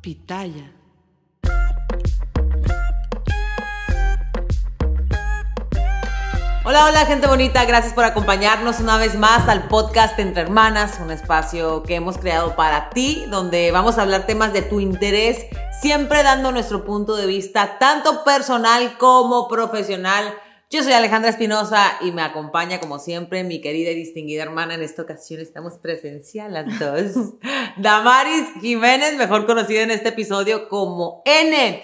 Pitaya. Hola, hola gente bonita, gracias por acompañarnos una vez más al podcast Entre Hermanas, un espacio que hemos creado para ti, donde vamos a hablar temas de tu interés, siempre dando nuestro punto de vista, tanto personal como profesional. Yo soy Alejandra Espinosa y me acompaña como siempre mi querida y distinguida hermana. En esta ocasión estamos presencial las dos. Damaris Jiménez, mejor conocida en este episodio como N.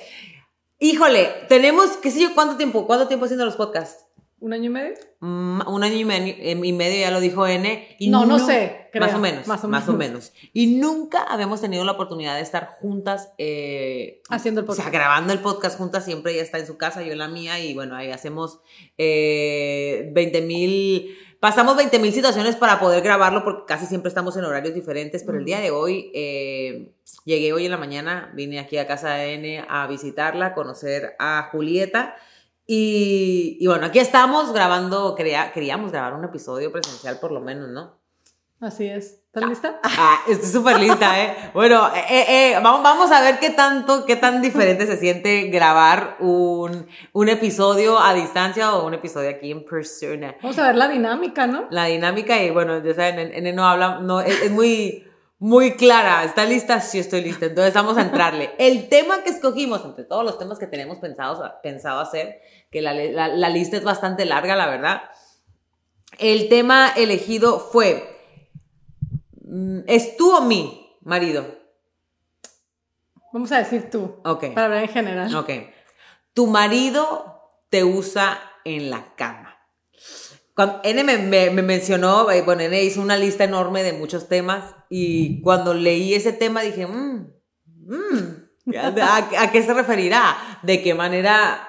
Híjole, tenemos, qué sé yo, ¿cuánto tiempo? ¿Cuánto tiempo haciendo los podcasts? ¿Un año y medio? Mm, un año y medio, y medio, ya lo dijo N. Y no, no sé. Más o menos. Más o, más o menos. Y nunca habíamos tenido la oportunidad de estar juntas. Eh, Haciendo el podcast. O sea, grabando el podcast juntas. Siempre ella está en su casa, yo en la mía. Y bueno, ahí hacemos eh, 20 mil. Pasamos 20 mil situaciones para poder grabarlo porque casi siempre estamos en horarios diferentes. Pero el día de hoy, eh, llegué hoy en la mañana, vine aquí a casa de N a visitarla, a conocer a Julieta. Y, y, bueno, aquí estamos grabando, quería, queríamos grabar un episodio presencial por lo menos, ¿no? Así es. ¿Estás lista? Ah, estoy súper lista, ¿eh? Bueno, eh, eh, vamos, vamos a ver qué tanto, qué tan diferente se siente grabar un, un episodio a distancia o un episodio aquí en persona. Vamos a ver la dinámica, ¿no? La dinámica y bueno, ya saben, N no habla, no, es, es muy muy clara. ¿Está lista? Sí, estoy lista. Entonces vamos a entrarle. El tema que escogimos, entre todos los temas que tenemos pensado, pensado hacer, que la, la, la lista es bastante larga, la verdad. El tema elegido fue, mm, ¿es tú o mi marido? Vamos a decir tú. Ok. Para hablar en general. Ok. Tu marido te usa en la cama. Cuando N me, me, me, mencionó, eh, bueno, N hizo una lista enorme de muchos temas y cuando leí ese tema dije, mmm, mmm, ¿a, ¿a, qué se referirá? ¿De qué manera,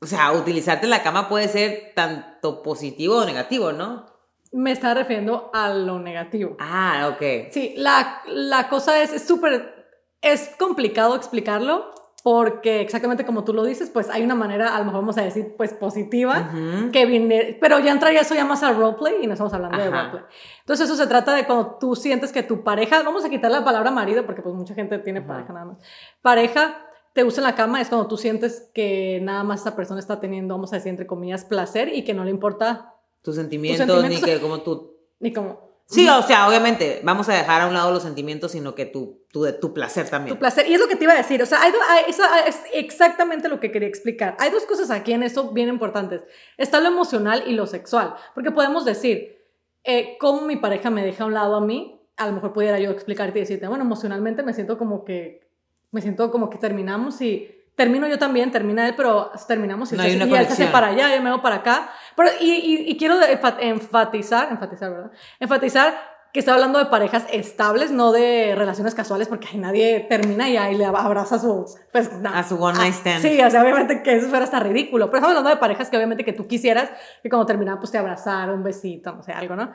o sea, utilizarte en la cama puede ser tanto positivo o negativo, ¿no? Me está refiriendo a lo negativo. Ah, ok. Sí, la, la cosa es súper, es complicado explicarlo, porque exactamente como tú lo dices, pues hay una manera, a lo mejor vamos a decir, pues positiva, uh -huh. que viene, pero ya entraría eso ya más al roleplay y no estamos hablando Ajá. de roleplay. Entonces eso se trata de cuando tú sientes que tu pareja, vamos a quitar la palabra marido porque pues mucha gente tiene pareja nada más, pareja te usa en la cama es cuando tú sientes que nada más esa persona está teniendo, vamos a decir entre comillas, placer y que no le importa tus sentimientos, tus sentimientos ni que como tú... Ni como Sí, o sea, obviamente, vamos a dejar a un lado los sentimientos, sino que tu, tu, tu placer también. Tu placer, y es lo que te iba a decir, o sea, hay do, hay, eso es exactamente lo que quería explicar. Hay dos cosas aquí en esto bien importantes. Está lo emocional y lo sexual, porque podemos decir, eh, cómo mi pareja me deja a un lado a mí, a lo mejor pudiera yo explicarte y decirte, bueno, emocionalmente me siento como que, me siento como que terminamos y termino yo también, termina él, pero terminamos y, no se, y él se hace para allá, yo me hago para acá. Pero, y, y, y, quiero enfatizar, enfatizar, ¿verdad? Enfatizar que estoy hablando de parejas estables, no de relaciones casuales, porque ay, nadie termina y ahí le abraza a su... Pues, a su one night stand. Sí, o sea, obviamente que eso fuera hasta ridículo, pero estamos hablando de parejas que obviamente que tú quisieras que cuando terminaran pues te abrazara, un besito, no sé, algo, ¿no?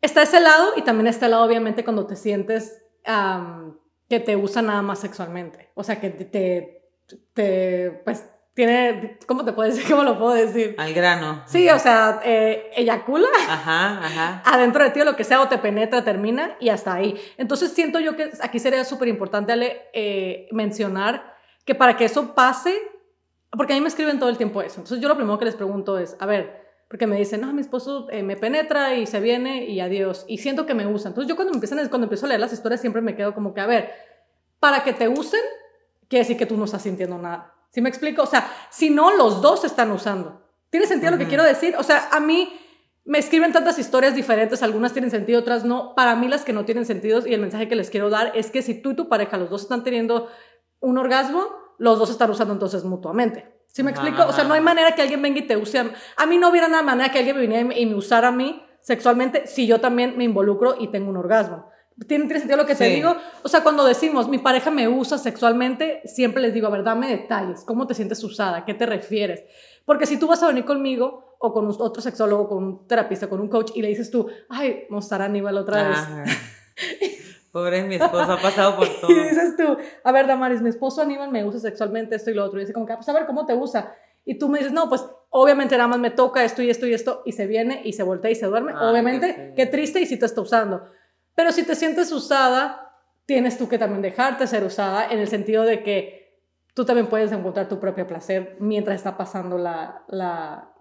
Está ese lado y también está el lado obviamente cuando te sientes um, que te usa nada más sexualmente, o sea, que te, te pues tiene, ¿cómo te puedo decir? ¿Cómo lo puedo decir? Al grano. Sí, o sea, eh, eyacula ajá, ajá. adentro de ti o lo que sea, o te penetra, termina y hasta ahí. Entonces siento yo que aquí sería súper importante eh, mencionar que para que eso pase, porque a mí me escriben todo el tiempo eso, entonces yo lo primero que les pregunto es, a ver, porque me dicen, no, mi esposo eh, me penetra y se viene y adiós, y siento que me usa. Entonces yo cuando, empiezan, cuando empiezo a leer las historias siempre me quedo como que, a ver, para que te usen, quiere decir que tú no estás sintiendo nada. ¿Sí me explico? O sea, si no, los dos se están usando. ¿Tiene sentido uh -huh. lo que quiero decir? O sea, a mí me escriben tantas historias diferentes, algunas tienen sentido, otras no. Para mí las que no tienen sentido y el mensaje que les quiero dar es que si tú y tu pareja, los dos están teniendo un orgasmo, los dos están usando entonces mutuamente. ¿Sí me explico? -huh. O sea, no hay manera que alguien venga y te use. A, a mí no hubiera nada manera que alguien me viniera y me usara a mí sexualmente si yo también me involucro y tengo un orgasmo. ¿Tiene, ¿Tiene, sentido lo que sí. te digo? O sea, cuando decimos, mi pareja me usa sexualmente, siempre les digo, a ver, dame detalles, ¿cómo te sientes usada? ¿A qué te refieres? Porque si tú vas a venir conmigo o con otro sexólogo, con un terapista, con un coach, y le dices tú, ay, mostrar a Aníbal otra vez. Pobre, mi esposo ha pasado por todo. y dices tú, a ver, Damaris, mi esposo Aníbal me usa sexualmente esto y lo otro. Y dice como que, pues a ver, ¿cómo te usa? Y tú me dices, no, pues obviamente nada más me toca esto y esto y esto, y se viene y se voltea y se duerme. Ah, obviamente, qué, qué triste y si te está usando. Pero si te sientes usada, tienes tú que también dejarte ser usada en el sentido de que tú también puedes encontrar tu propio placer mientras está pasando la, la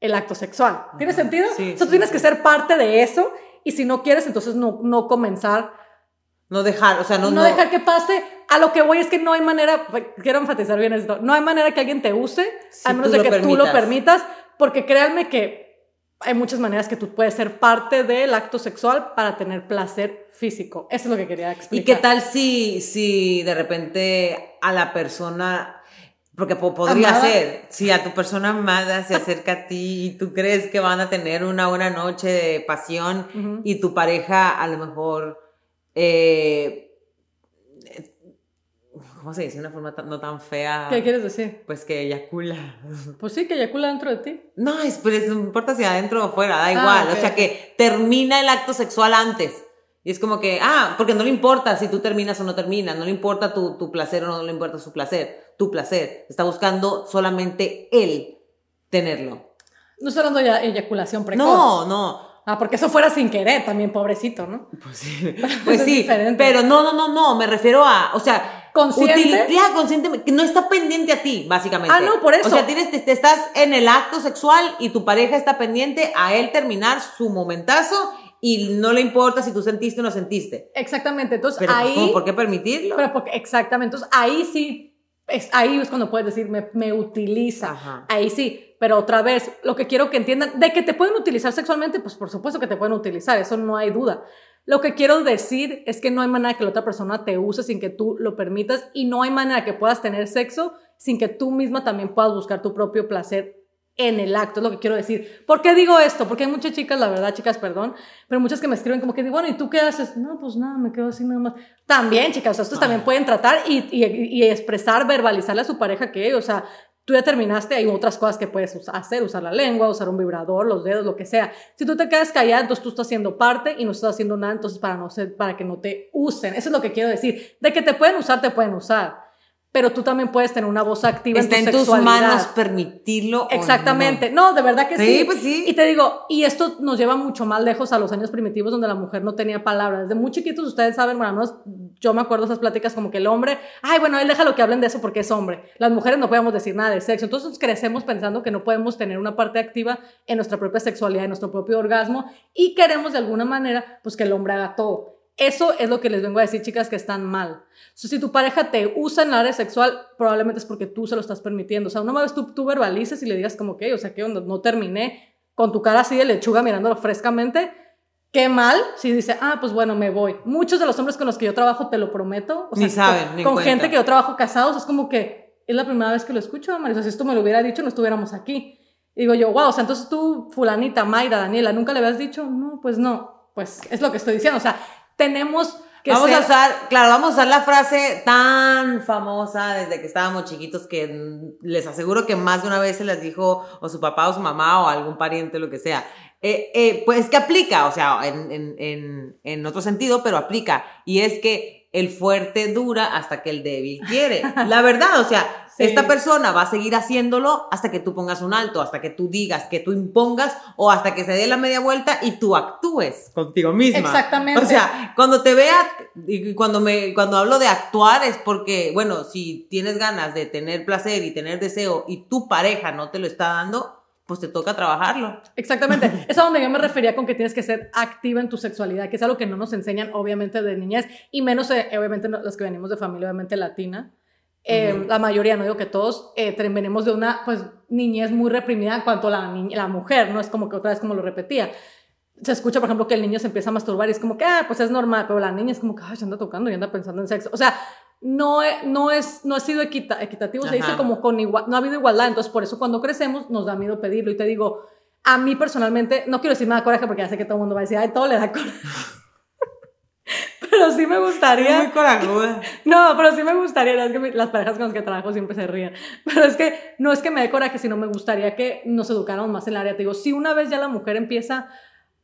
el acto sexual. ¿Tiene sentido? Sí, Entonces sí, tienes sí. que ser parte de eso y si no quieres, entonces no, no comenzar, No dejar, o sea, no, no, dejar que pase. A lo que voy es que no hay manera, quiero enfatizar bien esto, no hay manera que alguien te use, Si a menos de que tú lo permitas. permitas, porque créanme que hay muchas maneras que tú puedes ser parte del acto sexual para tener placer físico. Eso es lo que quería ¿Y explicar. qué tal si, si de repente a la persona, porque po- podría Amada. ser, si a tu persona amada se acerca a ti y tú crees que van a tener una buena noche de pasión y tu pareja a lo mejor, eh, ¿cómo se dice? Una forma tan- no tan fea. ¿Qué quieres decir? Pues que eyacula. Pues sí, que eyacula dentro de ti. No, es, pero es- no importa si adentro o afuera, da Ah, igual. ok, O sea, que termina el acto sexual antes. Y es como que, ah, porque no le importa si tú terminas o no terminas, no le importa tu, tu placer o no le importa su placer, tu placer. Está buscando solamente él tenerlo. No estoy hablando de eyaculación precoz. No, no. Ah, porque eso fuera sin querer también, pobrecito, ¿no? Pues sí, pues Es sí, diferente. pero no, no, no, no, me refiero a, o sea, ¿Consciente? utili- ya, consciente, que no está pendiente a ti, básicamente. Ah, no, por eso. O sea, tienes, te, te estás en el acto sexual y tu pareja está pendiente a él terminar su momentazo y no le importa si tú sentiste o no sentiste. Exactamente. Entonces Pero pues, ahí. ¿cómo? ¿por qué permitirlo? Pero porque, exactamente. Entonces ahí sí. Es, ahí es cuando puedes decir, me, me utiliza. Ajá. Ahí sí. Pero otra vez, lo que quiero que entiendan, de que te pueden utilizar sexualmente, pues por supuesto que te pueden utilizar, eso no hay duda. Lo que quiero decir es que no hay manera que la otra persona te use sin que tú lo permitas y no hay manera que puedas tener sexo sin que tú misma también puedas buscar tu propio placer en el acto, es lo que quiero decir. ¿Por qué digo esto? Porque hay muchas chicas, la verdad, chicas, perdón, pero muchas que me escriben como que, bueno, ¿y tú qué haces? No, pues nada, me quedo así nada más. También, chicas, o sea, ustedes también pueden tratar y, y, y expresar, verbalizarle a su pareja que, o sea, tú ya terminaste, hay otras cosas que puedes hacer, usar la lengua, usar un vibrador, los dedos, lo que sea. Si tú te quedas callada, entonces tú estás haciendo parte y no estás haciendo nada, entonces para, no ser, para que no te usen. Eso es lo que quiero decir. De que te pueden usar, te pueden usar. Pero tú también puedes tener una voz activa Está en en tu tus sexualidad. manos permitirlo. o Exactamente. No, de verdad que sí. Sí, pues sí. Y te digo, y esto nos lleva mucho más lejos a los años primitivos donde la mujer no tenía palabras. Desde muy chiquitos ustedes saben, bueno, al menos yo me acuerdo de esas pláticas como que el hombre, ay, bueno, él déjalo que hablen de eso porque es hombre. Las mujeres no podemos decir nada de sexo. Entonces crecemos pensando que no podemos tener una parte activa en nuestra propia sexualidad, en nuestro propio orgasmo y queremos de alguna manera pues que el hombre haga todo. Eso es lo que les vengo a decir, chicas, que están mal. So, si tu pareja te usa en el área sexual, probablemente es porque tú se lo estás permitiendo. O sea, una vez tú, tú verbalices y le digas como que, o sea, que onda, no terminé con tu cara así de lechuga mirándolo frescamente, qué mal si dice, ah, pues bueno, me voy. Muchos de los hombres con los que yo trabajo, te lo prometo, o sea, Ni saben, con, ni con gente que yo trabajo casados, es como que es la primera vez que lo escucho, sea, si esto me lo hubiera dicho, no estuviéramos aquí. Y digo yo, wow, o sea, entonces tú, fulanita, Mayra, Daniela, ¿nunca le habías dicho? No, pues no. Pues es lo que estoy diciendo. O sea, tenemos que Vamos ser- a usar, claro, vamos a usar la frase tan famosa desde que estábamos chiquitos que les aseguro que más de una vez se las dijo o su papá o su mamá o algún pariente, lo que sea. Eh, eh, pues que aplica, o sea, en, en, en, en otro sentido, pero aplica. Y es que el fuerte dura hasta que el débil quiere. La verdad, o sea, Sí. esta persona va a seguir haciéndolo hasta que tú pongas un alto, hasta que tú digas, que tú impongas o hasta que se dé la media vuelta y tú actúes contigo misma. Exactamente. O sea, cuando te vea y cuando me cuando hablo de actuar es porque, bueno, si tienes ganas de tener placer y tener deseo y tu pareja no te lo está dando, pues te toca trabajarlo. Exactamente. Es a donde yo me refería con que tienes que ser activa en tu sexualidad, que es algo que no nos enseñan, obviamente, de niñez, y menos, eh, obviamente, los que venimos de familia, obviamente, latina. Eh, Ujú. La mayoría, no digo que todos, eh, venimos de una, pues, niñez muy reprimida en cuanto a la, ni- la mujer, no es como que otra vez como lo repetía. Se escucha, por ejemplo, que el niño se empieza a masturbar y es como que, ah, pues es normal, pero la niña es como que, ay, se anda tocando y anda pensando en sexo. O sea, no, no, es, no ha sido equita- equitativo, se dice Ajá. como con igual, no ha habido igualdad, entonces por eso cuando crecemos nos da miedo pedirlo y te digo, a mí personalmente, no quiero decir me da coraje porque ya sé que todo el mundo va a decir, ay, todo le da coraje. pero sí me gustaría. Muy corajuda. No, pero sí me gustaría, no es que las parejas con las que trabajo siempre se ríen, pero es que no es que me dé coraje, sino me gustaría que nos educáramos más en el área. Te digo, si una vez ya la mujer empieza,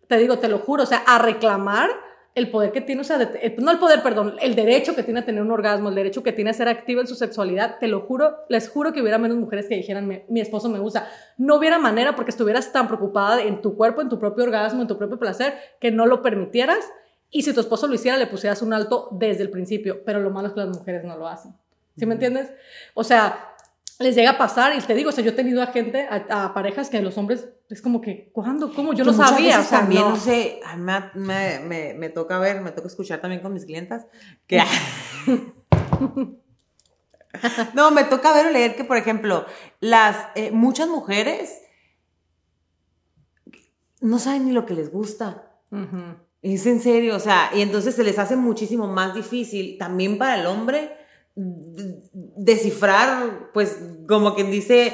te digo, te lo juro, o sea, a reclamar el poder que tiene, o sea, el- no el poder, perdón, el derecho que tiene a tener un orgasmo, el derecho que tiene a ser activa en su sexualidad, te lo juro, les juro que hubiera menos mujeres que dijeran, "Me- mi esposo me usa. No hubiera manera porque estuvieras tan preocupada en tu cuerpo, en tu propio orgasmo, en tu propio placer, que no lo permitieras Y si tu esposo lo hiciera, le pusieras un alto desde el principio, pero lo malo es que las mujeres no lo hacen. ¿Sí me entiendes? O sea, les llega a pasar y te digo, o sea, yo he tenido a gente, a, parejas que los hombres es como que, ¿cuándo? ¿Cómo? Yo no sabía. O sea, también, no, sé, me, me, me, toca ver, me toca escuchar también con mis clientas que... no, me toca ver o leer que, por ejemplo, las, eh, muchas mujeres no saben ni lo que les gusta. Es en serio, o sea, y entonces se les hace muchísimo más difícil también para el hombre descifrar, pues, como quien dice,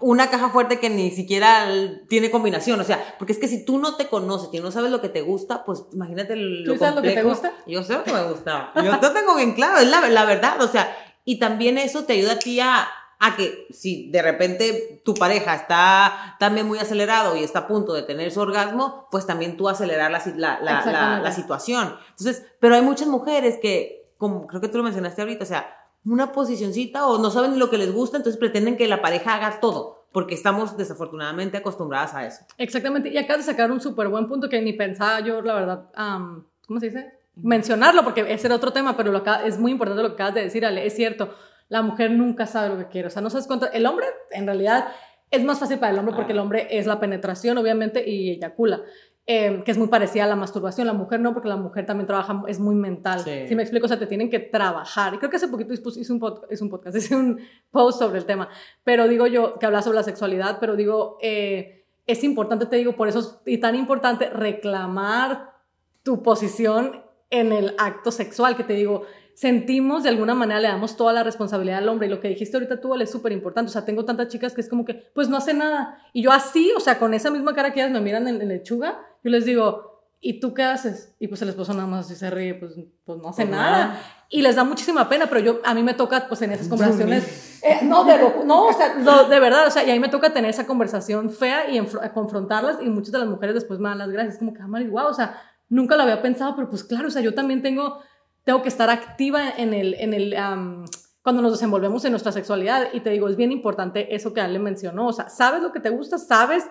una caja fuerte que ni siquiera tiene combinación. O sea, porque es que si tú no te conoces y no sabes lo que te gusta, pues imagínate lo ¿Tú sabes lo que te gusta? Yo sé lo que me gusta. Yo lo tengo bien claro, es la, la verdad. O sea, y también eso te ayuda a ti a a que si de repente tu pareja está también muy acelerado y está a punto de tener su orgasmo, pues también tú acelerar la, la, la, situación. Entonces, pero hay muchas mujeres que, como creo que tú lo mencionaste ahorita, o sea, una posicioncita o no saben lo que les gusta, entonces pretenden que la pareja haga todo, porque estamos desafortunadamente acostumbradas a eso. Exactamente, y acabas de sacar un súper buen punto que ni pensaba yo, la verdad, ¿cómo se dice? Mencionarlo, porque ese era otro tema, pero lo es muy importante lo que acabas de decir, Ale, es cierto la mujer nunca sabe lo que quiere. O sea, no sabes cuánto. El hombre, en realidad, es más fácil para el hombre porque el hombre es la penetración, obviamente, y eyacula. Eh, que es muy parecida a la masturbación. La mujer no, porque la mujer también trabaja, es muy mental. Si me explico, o sea, te tienen que trabajar. Y creo que hace poquito hice un, podcast, un podcast, hice un post sobre el tema. Pero digo yo, que habla sobre la sexualidad, pero digo, eh, es importante, te digo, por eso es tan importante reclamar tu posición en el acto sexual, que te digo, sentimos de alguna manera, le damos toda la responsabilidad al hombre. Y lo que dijiste ahorita tú, es súper importante. O sea, tengo tantas chicas que es como que, pues no hace nada. Y yo así, o sea, con esa misma cara que ellas me miran en, lechuga, yo les digo, ¿y tú qué haces? Y pues el esposo nada más así se ríe, pues, pues no hace pues nada. Y les da muchísima pena, pero yo, a mí me toca, pues en esas conversaciones, eh, no, de, no, o sea, de verdad, o sea, y a mí me toca tener esa conversación fea y confrontarlas y muchas de las mujeres después me dan las gracias, como que, ah, wow, o sea, nunca lo había pensado, pero pues claro, o sea, yo también tengo tengo que estar activa en el, en el cuando nos desenvolvemos en nuestra sexualidad. Y te digo, es bien importante eso que Ale mencionó. O sea, ¿sabes lo que te gusta? ¿Sabes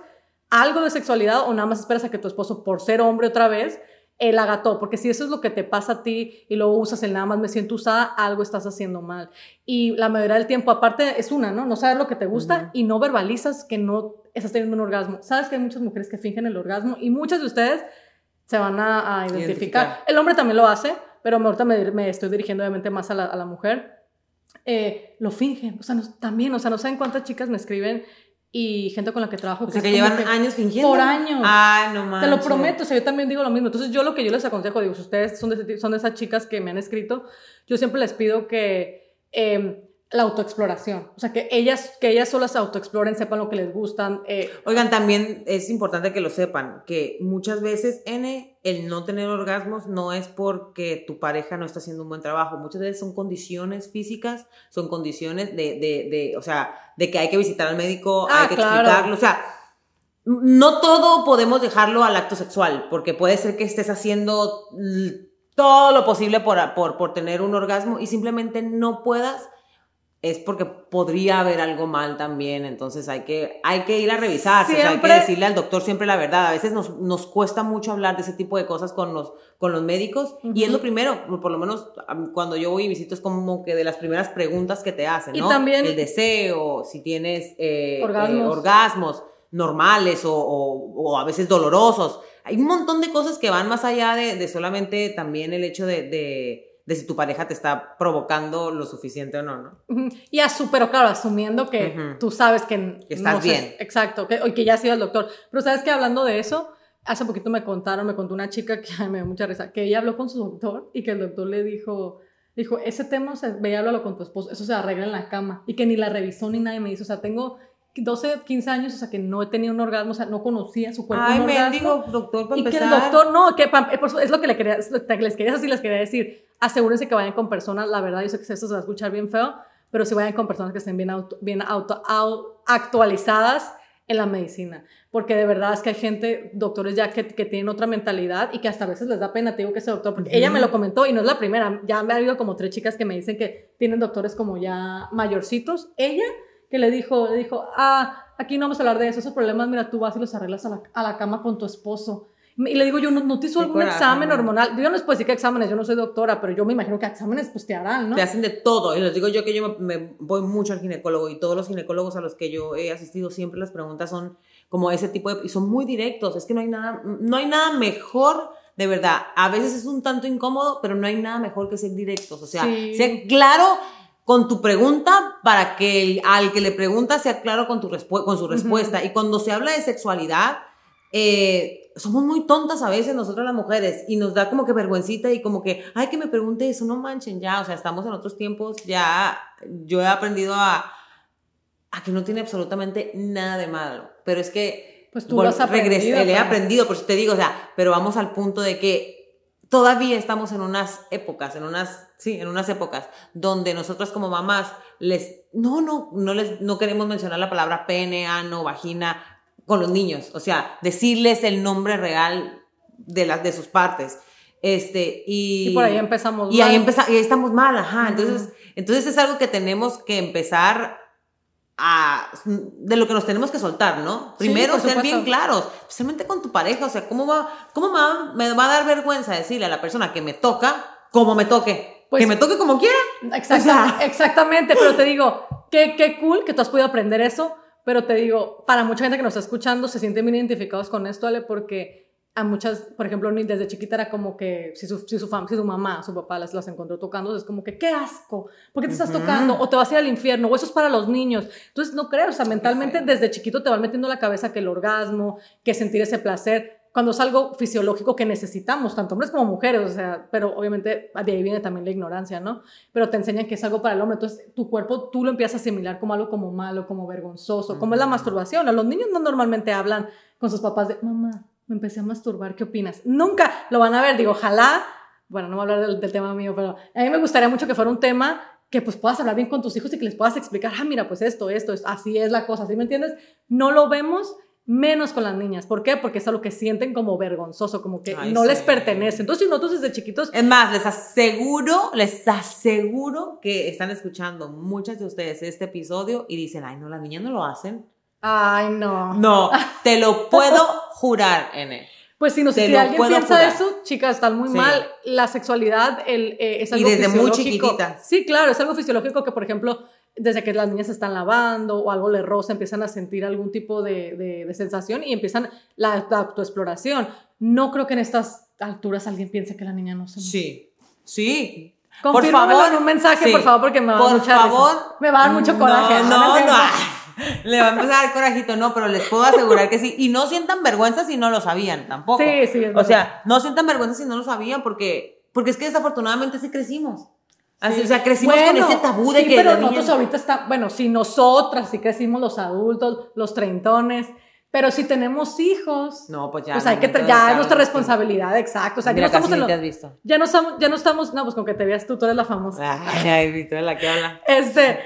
algo de sexualidad o nada más esperas a que tu esposo, por ser hombre otra vez, él haga todo? Porque si eso es lo que te pasa a ti y luego usas el nada más me siento usada, algo estás haciendo mal. Y la mayoría del tiempo, aparte, es una, ¿no? No sabes lo que te gusta y no verbalizas que no estás teniendo un orgasmo. Sabes que hay muchas mujeres que fingen el orgasmo y muchas de ustedes se van a, identificar. El hombre también lo hace, pero ahorita me, me estoy dirigiendo obviamente más a la, a la mujer, eh, lo fingen, o sea, también, o sea, no saben cuántas chicas me escriben y gente con la que trabajo. O sea, que, llevan años fingiendo. Por años. Ah, no. Te lo prometo, o sea, yo también digo lo mismo. Entonces, yo lo que yo les aconsejo, digo, si ustedes son de, son de esas chicas que me han escrito, yo siempre les pido que eh, la autoexploración. O sea, que ellas, que ellas solas autoexploren, sepan lo que les gustan. Eh. Oigan, también es importante que lo sepan, que muchas veces, N, el no tener orgasmos no es porque tu pareja no está haciendo un buen trabajo. Muchas veces son condiciones físicas, son condiciones de, de, de o sea, de que hay que visitar al médico, hay ah, que explicarlo. O sea, no todo podemos dejarlo al acto sexual, porque puede ser que estés haciendo todo lo posible por, por, por tener un orgasmo y simplemente no puedas es porque podría haber algo mal también, entonces hay que, hay que ir a revisarse, o sea, hay que decirle al doctor siempre la verdad. A veces nos, nos cuesta mucho hablar de ese tipo de cosas con los, con los médicos y es lo primero, por lo menos cuando yo voy y visito es como que de las primeras preguntas que te hacen, ¿no? también el deseo, si tienes eh, eh, orgasmos. normales o, o, a veces dolorosos. Hay un montón de cosas que van más allá de, de solamente también el hecho de de si tu pareja te está provocando lo suficiente o no, ¿no? Y a súper claro, asumiendo que tú sabes que, estás bien. exacto, que, que ya ha sido el doctor. Pero sabes que hablando de eso, hace poquito me contaron, me contó una chica que me dio mucha risa, que ella habló con su doctor y que el doctor le dijo, dijo, ese tema, o sea, ve y háblalo con tu esposo, eso se arregla en la cama. Y que ni la revisó ni nadie me dijo, o sea, tengo 12, 15 años, o sea, que no he tenido un orgasmo, o sea, no conocía su cuerpo. Ay, me digo, doctor, para y que el doctor, no, que es lo que le quería, les quería les quería decir, asegúrense que vayan con personas, la verdad, yo sé que esto se va a escuchar bien feo, pero si vayan con personas que estén bien, bien auto, actualizadas en la medicina, porque de verdad es que hay gente, doctores ya que, que, tienen otra mentalidad y que hasta a veces les da pena, te digo que ese doctor, porque ella me lo comentó y no es la primera, ya me ha habido como tres chicas que me dicen que tienen doctores como ya mayorcitos, ella que le dijo, le dijo, ah, aquí no vamos a hablar de eso, esos problemas, mira, tú vas y los arreglas a la, a la cama con tu esposo. Y le digo yo, ¿no, no te hizo algún coraje, examen ¿no? hormonal? Yo no les puedo decir que exámenes, yo no soy doctora, pero yo me imagino que exámenes pues te harán, ¿no? Te hacen de todo. Y les digo yo que yo me, me voy mucho al ginecólogo y todos los ginecólogos a los que yo he asistido siempre las preguntas son como ese tipo de... Y son muy directos. Es que no hay nada, no hay nada mejor, de verdad. A veces es un tanto incómodo, pero no hay nada mejor que ser directos. O sea, Sí. ser claro con tu pregunta para que el- al que le pregunta sea claro con, tu respu- con su respuesta. Y cuando se habla de sexualidad, eh, somos muy tontas a veces nosotras las mujeres y nos da como que vergüencita y como que, ay, que me pregunte eso, no manchen ya, o sea, estamos en otros tiempos, ya yo he aprendido a, a que no tiene absolutamente nada de malo, pero es que Pues tú lo has aprendido, regresé, le he aprendido, por eso te digo, o sea, pero vamos al punto de que todavía estamos en unas épocas, en unas, sí, en unas épocas donde nosotras como mamás les, no, no, no les, no queremos mencionar la palabra pene, ano, vagina con los niños, o sea, decirles el nombre real de las de sus partes. Este, y, Y por ahí empezamos y ahí, mal. empeza- y ahí estamos mal, ajá. Entonces, entonces es algo que tenemos que empezar a, de lo que nos tenemos que soltar, ¿no? Primero ser supuesto. bien claros, especialmente con tu pareja, o sea, ¿cómo va, cómo me va, me va a dar vergüenza decirle a la persona que me toca, como me toque? Pues- que me toque como quiera. Exacta- O sea- Exactamente, pero te digo, qué, qué cool que tú has podido aprender eso, pero te digo, para mucha gente que nos está escuchando se sienten bien identificados con esto, Ale, porque a muchas, por ejemplo, desde chiquita era como que si su, si su, fam- si su mamá, su papá las, las encontró tocando, es como que qué asco, ¿por qué te estás tocando? O te vas a ir al infierno, o eso es para los niños. Entonces, no creo, o sea, mentalmente desde chiquito te van metiendo en la cabeza que el orgasmo, que sentir ese placer, cuando es algo fisiológico que necesitamos, tanto hombres como mujeres, o sea, pero obviamente de ahí viene también la ignorancia, ¿no? Pero te enseñan que es algo para el hombre, entonces tu cuerpo tú lo empiezas a asimilar como algo como malo, como vergonzoso, como es la masturbación. A los niños no normalmente hablan con sus papás de, mamá, me empecé a masturbar, ¿qué opinas? Nunca lo van a ver, digo, ojalá, bueno, no voy a hablar del, del tema mío, pero a mí me gustaría mucho que fuera un tema que pues puedas hablar bien con tus hijos y que les puedas explicar, ah, mira, pues esto, esto, esto, así es la cosa, ¿sí me entiendes? No lo vemos menos con las niñas. ¿Por qué? Porque es algo que sienten como vergonzoso, como que Ay, no les sí. pertenece. Entonces, si nosotros desde chiquitos Es más, les aseguro, les aseguro que están escuchando muchas de ustedes este episodio y dicen, ay, no, las niñas no lo hacen. Ay, no. No, te lo puedo jurar, N. Pues si, no, Te si alguien piensa jurar. eso, chicas, están muy Sí. mal. La sexualidad el, eh, es Y algo desde muy chiquititas. Sí, claro, es algo fisiológico que, por ejemplo, desde que las niñas se están lavando o algo le roza, empiezan a sentir algún tipo de, de- de sensación y empiezan la, la autoexploración. No creo que en estas alturas alguien piense que la niña no se Sí, sí. Confírmamelo favor, en un mensaje, sí. por favor, porque me va a dar Por mucha risa. favor. Me va a dar mucho coraje. No, ¿no? no. Le va a empezar a dar corajito, no, pero les puedo asegurar que sí. Y no sientan vergüenza si no lo sabían tampoco. Sí, sí, es O sea, no sientan vergüenza si no lo sabían porque, porque es que desafortunadamente sí crecimos. Así, Sí. O sea, crecimos con Bueno, ese tabú de sí, que pero nosotros ahorita está, bueno, si nosotras sí crecimos los adultos, los treintones, pero si tenemos hijos, No, pues ya. pues el hay que, ya es nuestra responsabilidad, exacto. O sea, ya no Mira, estamos en lo- te has visto. ya no estamos, ya no estamos, no, pues con que te veas tú, tú eres la famosa. Ay, ay, Víctor, la que habla. Este,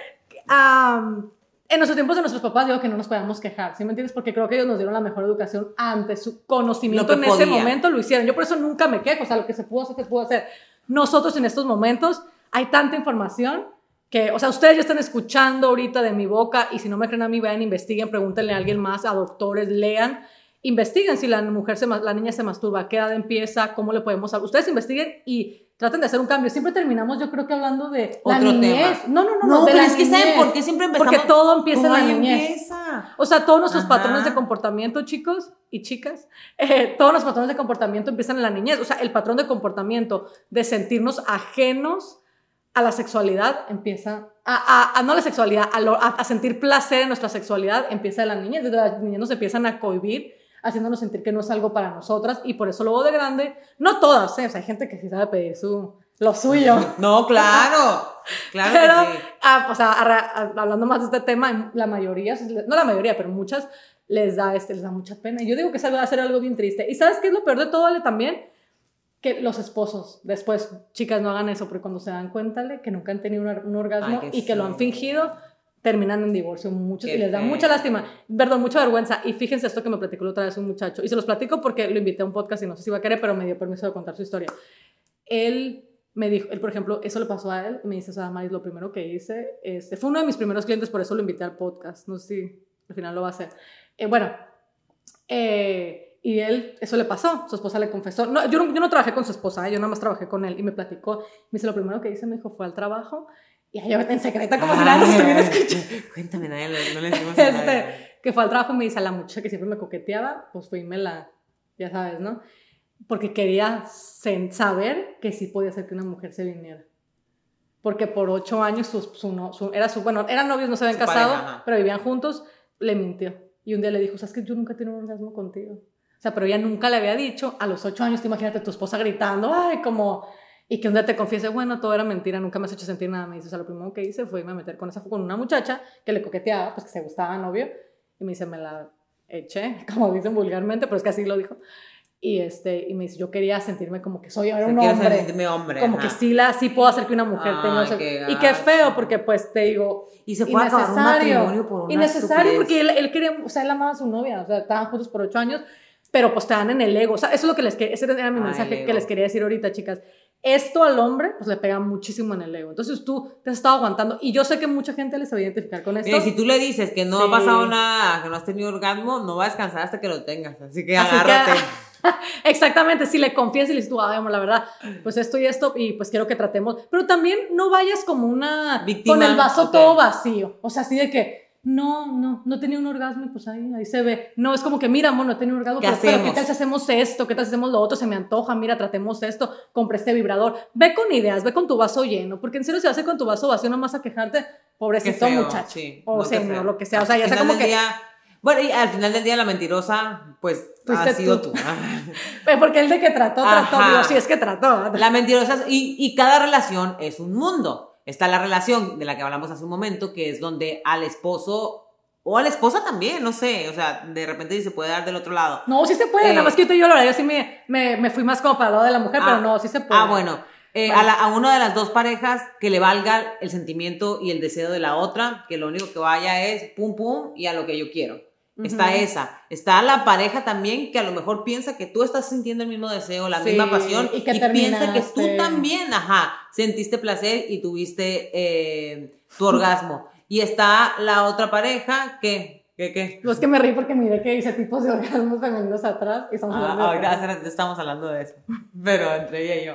am, en nuestros tiempos de nuestros papás digo que no nos podíamos quejar, ¿sí me entiendes? Porque creo que ellos nos dieron la mejor educación ante su conocimiento en que ese momento lo hicieron. Yo por eso nunca me quejo, o sea, lo que se pudo hacer, se pudo hacer. Nosotros en estos momentos hay tanta información que, o sea, ustedes ya están escuchando ahorita de mi boca y si no me creen a mí, vayan, investiguen, pregúntenle a alguien más, a doctores, lean, investiguen si la mujer, se, la niña se masturba, qué edad empieza, cómo le podemos hablar. Ustedes investiguen y traten de hacer un cambio. Siempre terminamos, yo creo que hablando de la Otro niñez. tema. No, no, no, No, pero es que ¿saben por qué siempre empezamos? Porque todo empieza en ¿Cómo la niñez. empieza? O sea, todos nuestros Ajá. patrones de comportamiento, chicos y chicas, eh, todos los patrones de comportamiento empiezan en la niñez. O sea, el patrón de comportamiento de sentirnos ajenos a la sexualidad empieza, a, a- a- no a la sexualidad, a, lo- a- a sentir placer en nuestra sexualidad empieza de la niñez. Desde la niñez nos empiezan a cohibir, haciéndonos sentir que no es algo para nosotras y por eso luego de grande, no todas, ¿eh? o sea, hay gente que sí sabe pedir su, lo suyo. No, claro. Claro Pero, que sí. ah, o sea, arra- a- hablando más de este tema, la mayoría, no la mayoría, pero muchas les da, este, les da mucha pena. Yo digo que eso va a ser algo bien triste. ¿Y sabes qué es lo peor de todo, Ale, también? Que los esposos, después, chicas, no hagan eso, porque cuando se dan cuenta, Ale, que nunca han tenido un, un orgasmo Ay, y que lo sí. han fingido, terminan en divorcio muchos Qué y les da mucha lástima, perdón, mucha vergüenza. Y fíjense esto que me platicó la otra vez un muchacho, y se los platico porque lo invité a un podcast y no sé si va a querer, pero me dio permiso de contar su historia. Él me dijo, él por ejemplo, eso le pasó a él, me dice, o sea, Maris, lo primero que hice, este, fue uno de mis primeros clientes, por eso lo invité al podcast, no sé si al final lo va a hacer. Eh, bueno, eh, y él, eso le pasó, su esposa le confesó. No, yo, no, yo no trabajé con su esposa, ¿eh? yo nada más trabajé con él y me platicó. Me dice, lo primero que hice, me dijo, fue al trabajo y allá en secreta como si nada nos estuviera escuchando. Cuéntame, nada, no le decimos nadie. Este, que fue al trabajo y me dice, a la muchacha que siempre me coqueteaba, pues fui y me la, ya sabes, ¿no? Porque quería saber que sí podía hacer que una mujer se viniera. Porque por ocho años su, su, era su, bueno, eran novios, no se habían casado, pero vivían juntos, le mintió. Y un día le dijo, ¿sabes que yo nunca he tenido un orgasmo contigo? O sea, pero ella nunca le había dicho, a los ocho años, te imagínate tu esposa gritando, ay, como, y que un día te confiese, bueno, todo era mentira, nunca me has hecho sentir nada. Me dice, o sea, lo primero que hice fue irme a meter con esa, con una muchacha que le coqueteaba, pues que se gustaba, novio, y me dice, me la eché, como dicen vulgarmente, pero es que así lo dijo. Y, este, y me dice, yo quería sentirme como que soy ahora un hombre. sentirme hombre. Como que sí, la, sí puedo hacer que una mujer tenga... y qué feo, porque pues te digo... Y se puede acabar un matrimonio por una Innecesario, porque él, él, quería... O sea, él amaba a su novia. O sea, estaban juntos por ocho años, pero pues te dan en el ego. O sea, eso es lo que les. Ese era mi mensaje que les quería decir ahorita, chicas esto al hombre pues le pega muchísimo en el ego. Entonces tú te has estado aguantando y yo sé que mucha gente les va a identificar con esto. si tú le dices que no ha pasado nada, que no has tenido orgasmo, no va a descansar hasta que lo tengas. Así que agárrate. Exactamente, si le confías y le dices tú, ah, la verdad, pues esto y esto, y pues quiero que tratemos. Pero también no vayas como una. Víctima. Con el vaso todo vacío. O sea, así de que no, no, no tenía un orgasmo y pues ahí, ahí se ve. No, es como que, mira, amor, no tenía un orgasmo, ¿Qué pero, ¿qué tal si hacemos esto? ¿Qué tal si hacemos lo otro? Se me antoja, mira, tratemos esto, compré este vibrador. Ve con ideas, ve con tu vaso lleno, porque en serio si vas con tu vaso vacío nomás a quejarte, pobrecito muchacho. o señor, lo que sea. O sea, ya sea como que... bueno, y al final del día la mentirosa, pues, ha sido tú. pues porque el de que trató, trató, Dios, sí es que trató. La mentirosa, y, y cada relación es un mundo. Está la relación de la que hablamos hace un momento, que es donde al esposo o a la esposa también, no sé, o sea, de repente se puede dar del otro lado. No, sí se puede, nada más que yo, yo, yo sí me, me, me, fui más como para el lado de la mujer, pero ah, no, sí se puede. Ah, bueno. Eh, a, a, una de las dos parejas que le valga el sentimiento y el deseo de la otra, que lo único que vaya es pum pum y a lo que yo quiero. Está esa. Está la pareja también que a lo mejor piensa que tú estás sintiendo el mismo deseo, la misma pasión y, que piensa que tú también, ajá, sentiste placer y tuviste eh, tu orgasmo. Y está la otra pareja que ¿Qué, qué? Los que me reí porque miré que dice tipos de orgasmos femeninos atrás y estamos ah, hablando de estamos hablando de eso. Pero entre ella y yo.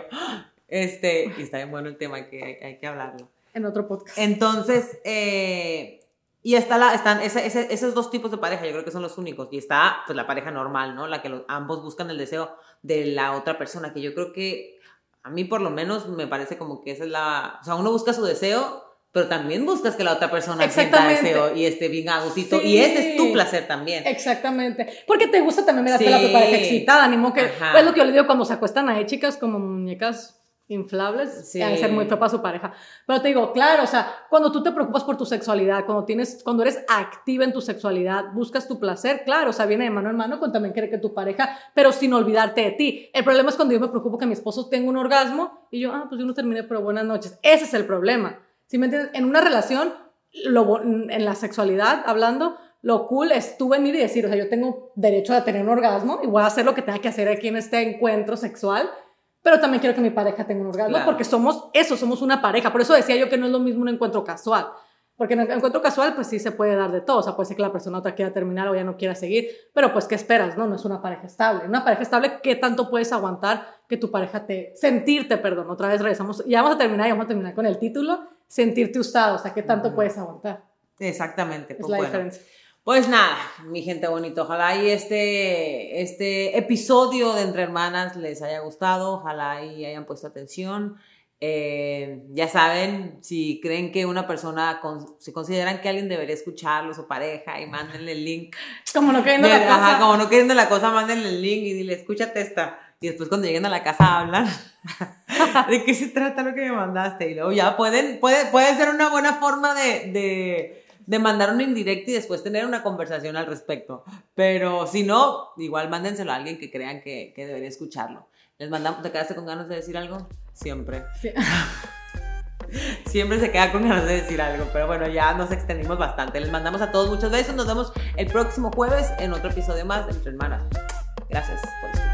Este, y está bien bueno el tema, que hay, hay que hablarlo. En otro podcast. Entonces, eh, y está la, están ese, esos dos tipos de pareja, yo creo que son los únicos. Y está pues la pareja normal, ¿no? La que ambos buscan el deseo de la otra persona, que yo creo que a mí por lo menos me parece como que esa es la... O sea, uno busca su deseo, pero también buscas que la otra persona sienta deseo y esté bien agustito. Y ese es tu placer también. Exactamente. Porque te gusta también ver a tu pareja excitada, ni modo que... Es lo que yo le digo cuando se acuestan ahí, chicas, como muñecas inflables, sí. ser muy feo para su pareja. Pero te digo, claro, o sea, cuando tú te preocupas por tu sexualidad, cuando tienes, cuando eres activa en tu sexualidad, buscas tu placer, claro, o sea, viene de mano en mano con también querer que tu pareja, pero sin olvidarte de ti. El problema es cuando yo me preocupo que mi esposo tenga un orgasmo y yo, ah, pues yo no terminé, pero buenas noches. Ese es el problema. Si me entiendes? En una relación, lo, en la sexualidad, hablando, lo cool es tú venir y decir, o sea, yo tengo derecho a tener un orgasmo y voy a hacer lo que tenga que hacer aquí en este encuentro sexual pero también quiero que mi pareja tenga un orgasmo porque somos eso, somos una pareja. Por eso decía yo que no es lo mismo un encuentro casual. Porque en el encuentro casual, pues sí se puede dar de todo. O sea, puede ser que la persona otra quiera terminar o ya no quiera seguir. Pero pues, ¿qué esperas? No, no es una pareja estable. Una pareja estable, ¿qué tanto puedes aguantar que tu pareja te... Sentirte, perdón. Otra vez regresamos. Ya vamos a terminar, ya vamos a terminar con el título. Sentirte usado. O sea, ¿qué tanto puedes aguantar? Exactamente. Es pues la diferencia. Pues nada, mi gente bonita, ojalá y este, este episodio de Entre Hermanas les haya gustado, ojalá y hayan puesto atención. Eh, ya saben, si creen que una persona, si consideran que alguien debería escucharlo, su pareja, y mándenle el link. Como no queriendo la cosa. como no queriendo la cosa, mándenle el link y dile, escúchate esta. Y después cuando lleguen a la casa hablan de qué se trata lo que me mandaste. Y luego ya pueden, puede, puede ser una buena forma de de mandar un indirecto y después tener una conversación al respecto. Pero si no, igual mándenselo a alguien que crean que, que debería escucharlo. Les mandamos, ¿te quedaste con ganas de decir algo? Siempre. Siempre se queda con ganas de decir algo, pero bueno, ya nos extendimos bastante. Les mandamos a todos muchos besos. Nos vemos el próximo jueves en otro episodio más de Entre Hermanas. Gracias por escuchar.